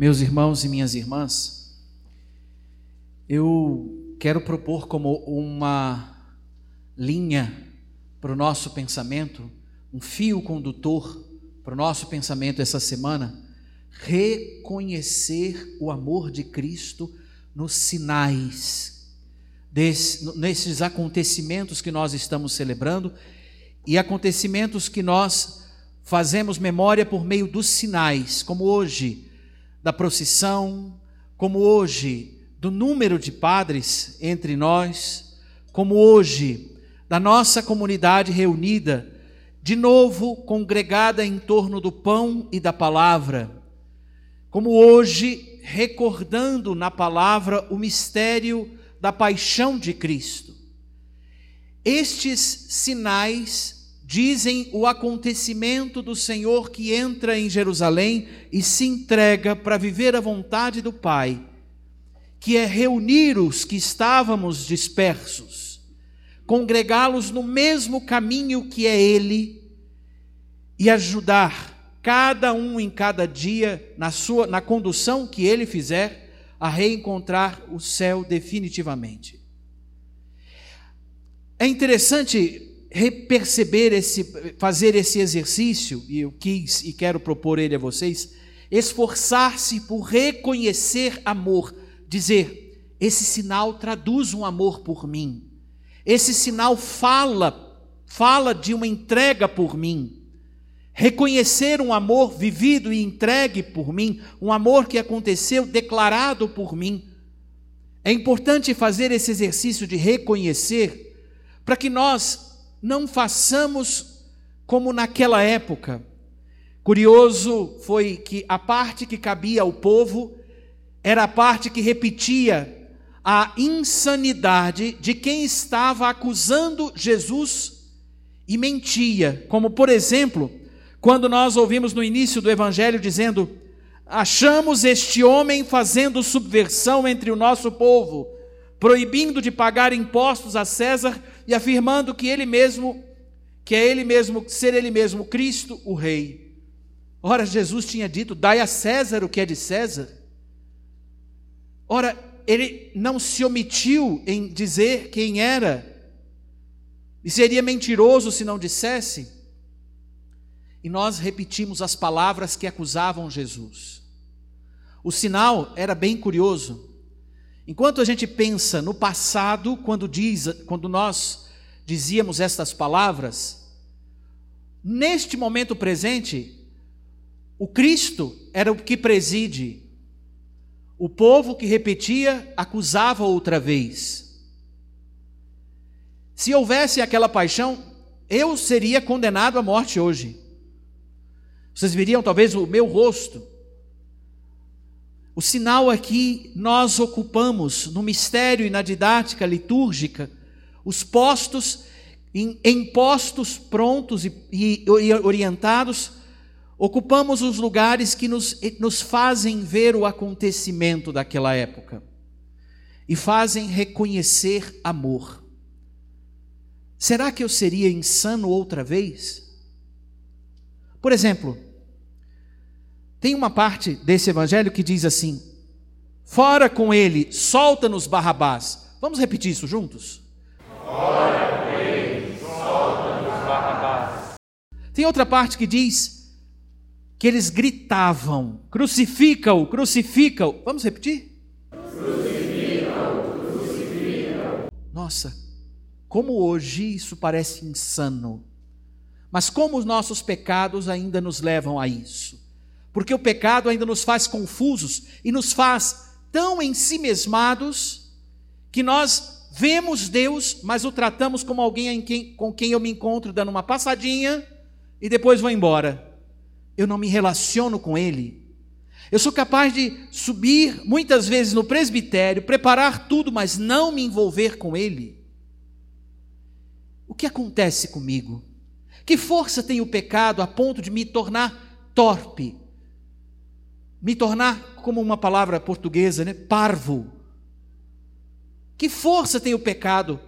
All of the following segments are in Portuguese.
Meus irmãos e minhas irmãs, eu quero propor como uma linha para o nosso pensamento, um fio condutor para o nosso pensamento essa semana, reconhecer o amor de Cristo nos sinais, desse, nesses acontecimentos que nós estamos celebrando e acontecimentos que nós fazemos memória por meio dos sinais, como hoje da procissão, como hoje do número de padres entre nós, como hoje da nossa comunidade reunida, de novo congregada em torno do pão e da palavra, como hoje recordando na palavra o mistério da paixão de Cristo. Estes sinais dizem o acontecimento do Senhor que entra em Jerusalém e se entrega para viver a vontade do Pai, que é reunir os que estávamos dispersos, congregá-los no mesmo caminho que é Ele e ajudar cada um em cada dia na sua na condução que ele fizer a reencontrar o céu definitivamente. É interessante perceber esse, fazer esse exercício, e eu quis e quero propor ele a vocês, esforçar-se por reconhecer amor, dizer, esse sinal traduz um amor por mim, esse sinal fala, fala de uma entrega por mim, reconhecer um amor vivido e entregue por mim, um amor que aconteceu, declarado por mim. É importante fazer esse exercício de reconhecer, para que nós não façamos como naquela época. Curioso foi que a parte que cabia ao povo era a parte que repetia a insanidade de quem estava acusando Jesus e mentia, como por exemplo, quando nós ouvimos no início do evangelho dizendo: Achamos este homem fazendo subversão entre o nosso povo proibindo de pagar impostos a César e afirmando que ele mesmo, que é ele mesmo, ser ele mesmo Cristo, o rei. Ora, Jesus tinha dito: "Dai a César o que é de César". Ora, ele não se omitiu em dizer quem era. E seria mentiroso se não dissesse. E nós repetimos as palavras que acusavam Jesus. O sinal era bem curioso. Enquanto a gente pensa no passado, quando diz, quando nós dizíamos estas palavras, neste momento presente, o Cristo era o que preside. O povo que repetia acusava outra vez. Se houvesse aquela paixão, eu seria condenado à morte hoje. Vocês viriam talvez o meu rosto, o sinal aqui nós ocupamos no mistério e na didática litúrgica os postos em, em postos prontos e, e, e, orientados, ocupamos os lugares que nos, nos fazem ver o acontecimento daquela época e fazem reconhecer amor. Será que eu seria insano outra vez? Por exemplo, tem uma parte desse evangelho que diz assim: Fora com ele, solta-nos Barrabás. Vamos repetir isso juntos? Fora com ele, solta-nos Barrabás. Tem outra parte que diz que eles gritavam: Crucifica-o, crucifica-o. Vamos repetir? Crucifica-o, crucifica-o. Nossa, como hoje isso parece insano. Mas como os nossos pecados ainda nos levam a isso? Porque o pecado ainda nos faz confusos e nos faz tão ensimesmados que nós vemos Deus, mas o tratamos como alguém quem, com quem eu me encontro dando uma passadinha e depois vou embora. Eu não me relaciono com Ele. Eu sou capaz de subir muitas vezes no presbitério, preparar tudo, mas não me envolver com Ele. O que acontece comigo? Que força tem o pecado a ponto de me tornar torpe, me tornar, como uma palavra portuguesa, né, parvo. Que força tem o pecado?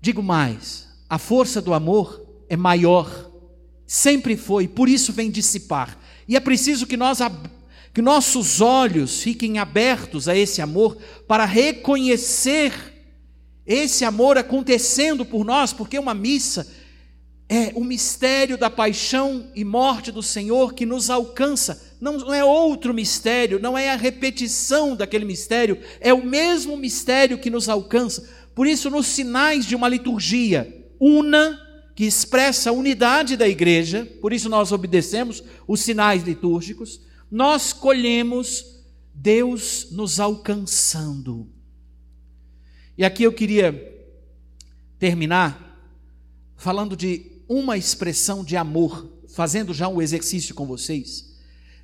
Digo mais, a força do amor é maior, sempre foi, por isso vem dissipar. E é preciso que nós, que nossos olhos fiquem abertos a esse amor para reconhecer esse amor acontecendo por nós, porque uma missa é o mistério da paixão e morte do Senhor que nos alcança. Não é outro mistério, não é a repetição daquele mistério, é o mesmo mistério que nos alcança. Por isso, nos sinais de uma liturgia una, que expressa a unidade da igreja, por isso nós obedecemos os sinais litúrgicos, nós colhemos Deus nos alcançando. E aqui eu queria terminar falando de uma expressão de amor, fazendo já um exercício com vocês,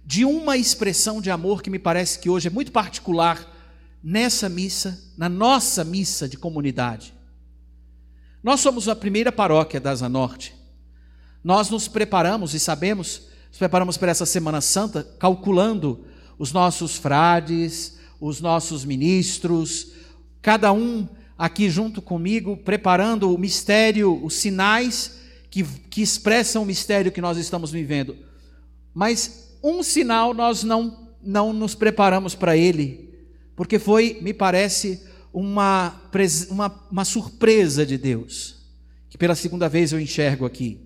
de uma expressão de amor que me parece que hoje é muito particular nessa missa, na nossa missa de comunidade. Nós somos a primeira paróquia da Asa Norte. Nós nos preparamos e sabemos, nos preparamos para essa Semana Santa, calculando os nossos frades, os nossos ministros, cada um aqui junto comigo, preparando o mistério, os sinais que, que expressam o mistério que nós estamos vivendo. Mas um sinal nós não, não nos preparamos para ele, porque foi, me parece, uma, uma, uma surpresa de Deus, que pela segunda vez eu enxergo aqui,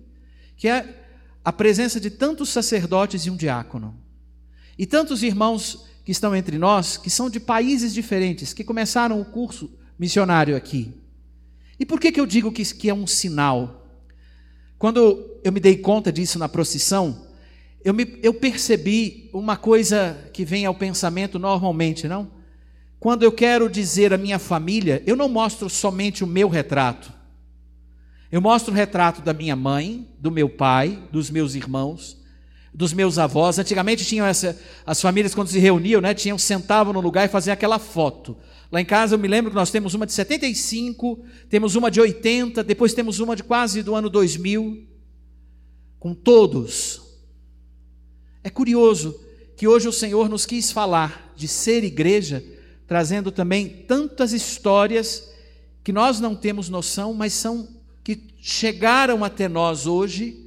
que é a presença de tantos sacerdotes e um diácono, e tantos irmãos que estão entre nós, que são de países diferentes, que começaram o curso missionário aqui. E por que, que eu digo que, que é um sinal? Quando eu me dei conta disso na procissão, eu, me, eu percebi uma coisa que vem ao pensamento normalmente, não? Quando eu quero dizer a minha família, eu não mostro somente o meu retrato. Eu mostro o retrato da minha mãe, do meu pai, dos meus irmãos, dos meus avós. Antigamente tinham essa, as famílias quando se reuniam, né, tinham sentavam no lugar e faziam aquela foto. Lá em casa eu me lembro que nós temos uma de 75, temos uma de 80, depois temos uma de quase do ano 2000, com todos. É curioso que hoje o Senhor nos quis falar de ser igreja trazendo também tantas histórias que nós não temos noção, mas são que chegaram até nós hoje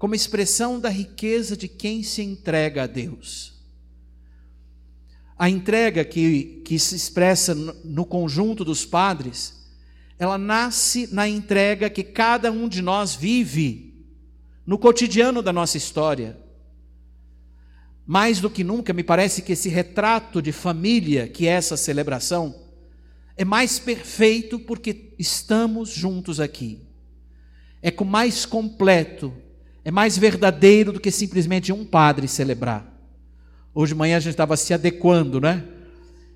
como expressão da riqueza de quem se entrega a Deus. A entrega que, que se expressa no, no conjunto dos padres, ela nasce na entrega que cada um de nós vive no cotidiano da nossa história mais do que nunca, me parece que esse retrato de família, que é essa celebração, é mais perfeito porque estamos juntos aqui. É com mais completo, é mais verdadeiro do que simplesmente um padre celebrar. Hoje de manhã a gente estava se adequando, né?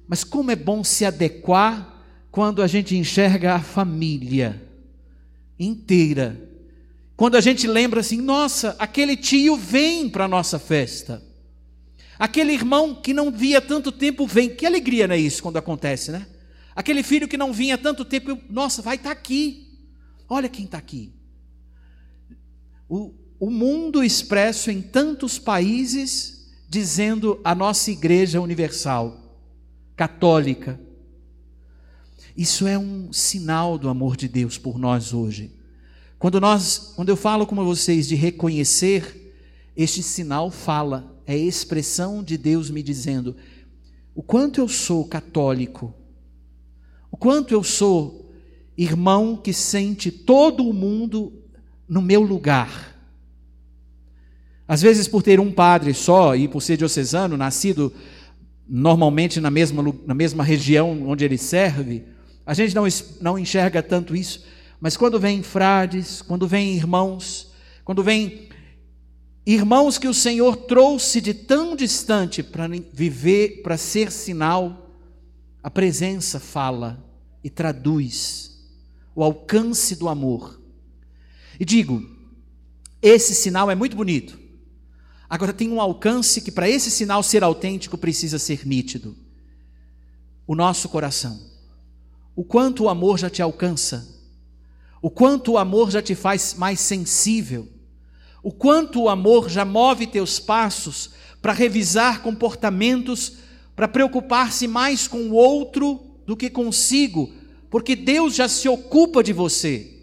Mas como é bom se adequar quando a gente enxerga a família inteira. Quando a gente lembra assim, nossa, aquele tio vem para a nossa festa. Aquele irmão que não via tanto tempo vem. Que alegria não é isso quando acontece, né? Aquele filho que não vinha tanto tempo, nossa, vai estar tá aqui. Olha quem está aqui. O, o mundo expresso em tantos países dizendo a nossa igreja universal, católica. Isso é um sinal do amor de Deus por nós hoje. Quando nós, quando eu falo com vocês de reconhecer, este sinal fala é expressão de Deus me dizendo: o quanto eu sou católico, o quanto eu sou irmão que sente todo o mundo no meu lugar. Às vezes, por ter um padre só e por ser diocesano, nascido normalmente na mesma, na mesma região onde ele serve, a gente não, não enxerga tanto isso. Mas quando vem frades, quando vem irmãos, quando vem Irmãos que o Senhor trouxe de tão distante para viver, para ser sinal, a presença fala e traduz o alcance do amor. E digo, esse sinal é muito bonito. Agora tem um alcance que para esse sinal ser autêntico precisa ser nítido. O nosso coração. O quanto o amor já te alcança. O quanto o amor já te faz mais sensível o quanto o amor já move teus passos para revisar comportamentos, para preocupar-se mais com o outro do que consigo, porque Deus já se ocupa de você.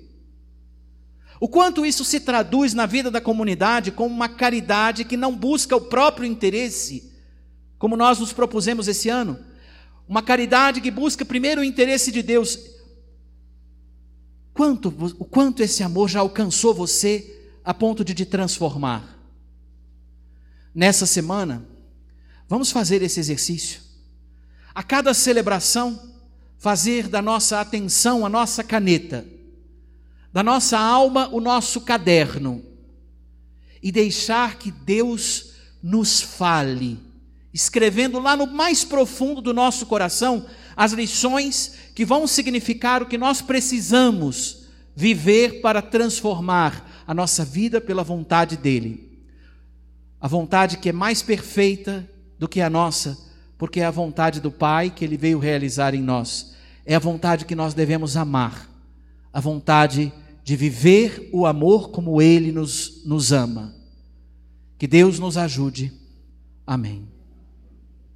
O quanto isso se traduz na vida da comunidade como uma caridade que não busca o próprio interesse, como nós nos propusemos esse ano. Uma caridade que busca primeiro o interesse de Deus. Quanto, o quanto esse amor já alcançou você a ponto de te transformar? Nessa semana, vamos fazer esse exercício. A cada celebração, fazer da nossa atenção a nossa caneta, da nossa alma o nosso caderno, e deixar que Deus nos fale, escrevendo lá no mais profundo do nosso coração as lições que vão significar o que nós precisamos viver para transformar a nossa vida pela vontade dEle. A vontade que é mais perfeita do que a nossa, porque é a vontade do Pai que Ele veio realizar em nós. É a vontade que nós devemos amar, a vontade de viver o amor como Ele nos, nos ama. Que Deus nos ajude. Amém.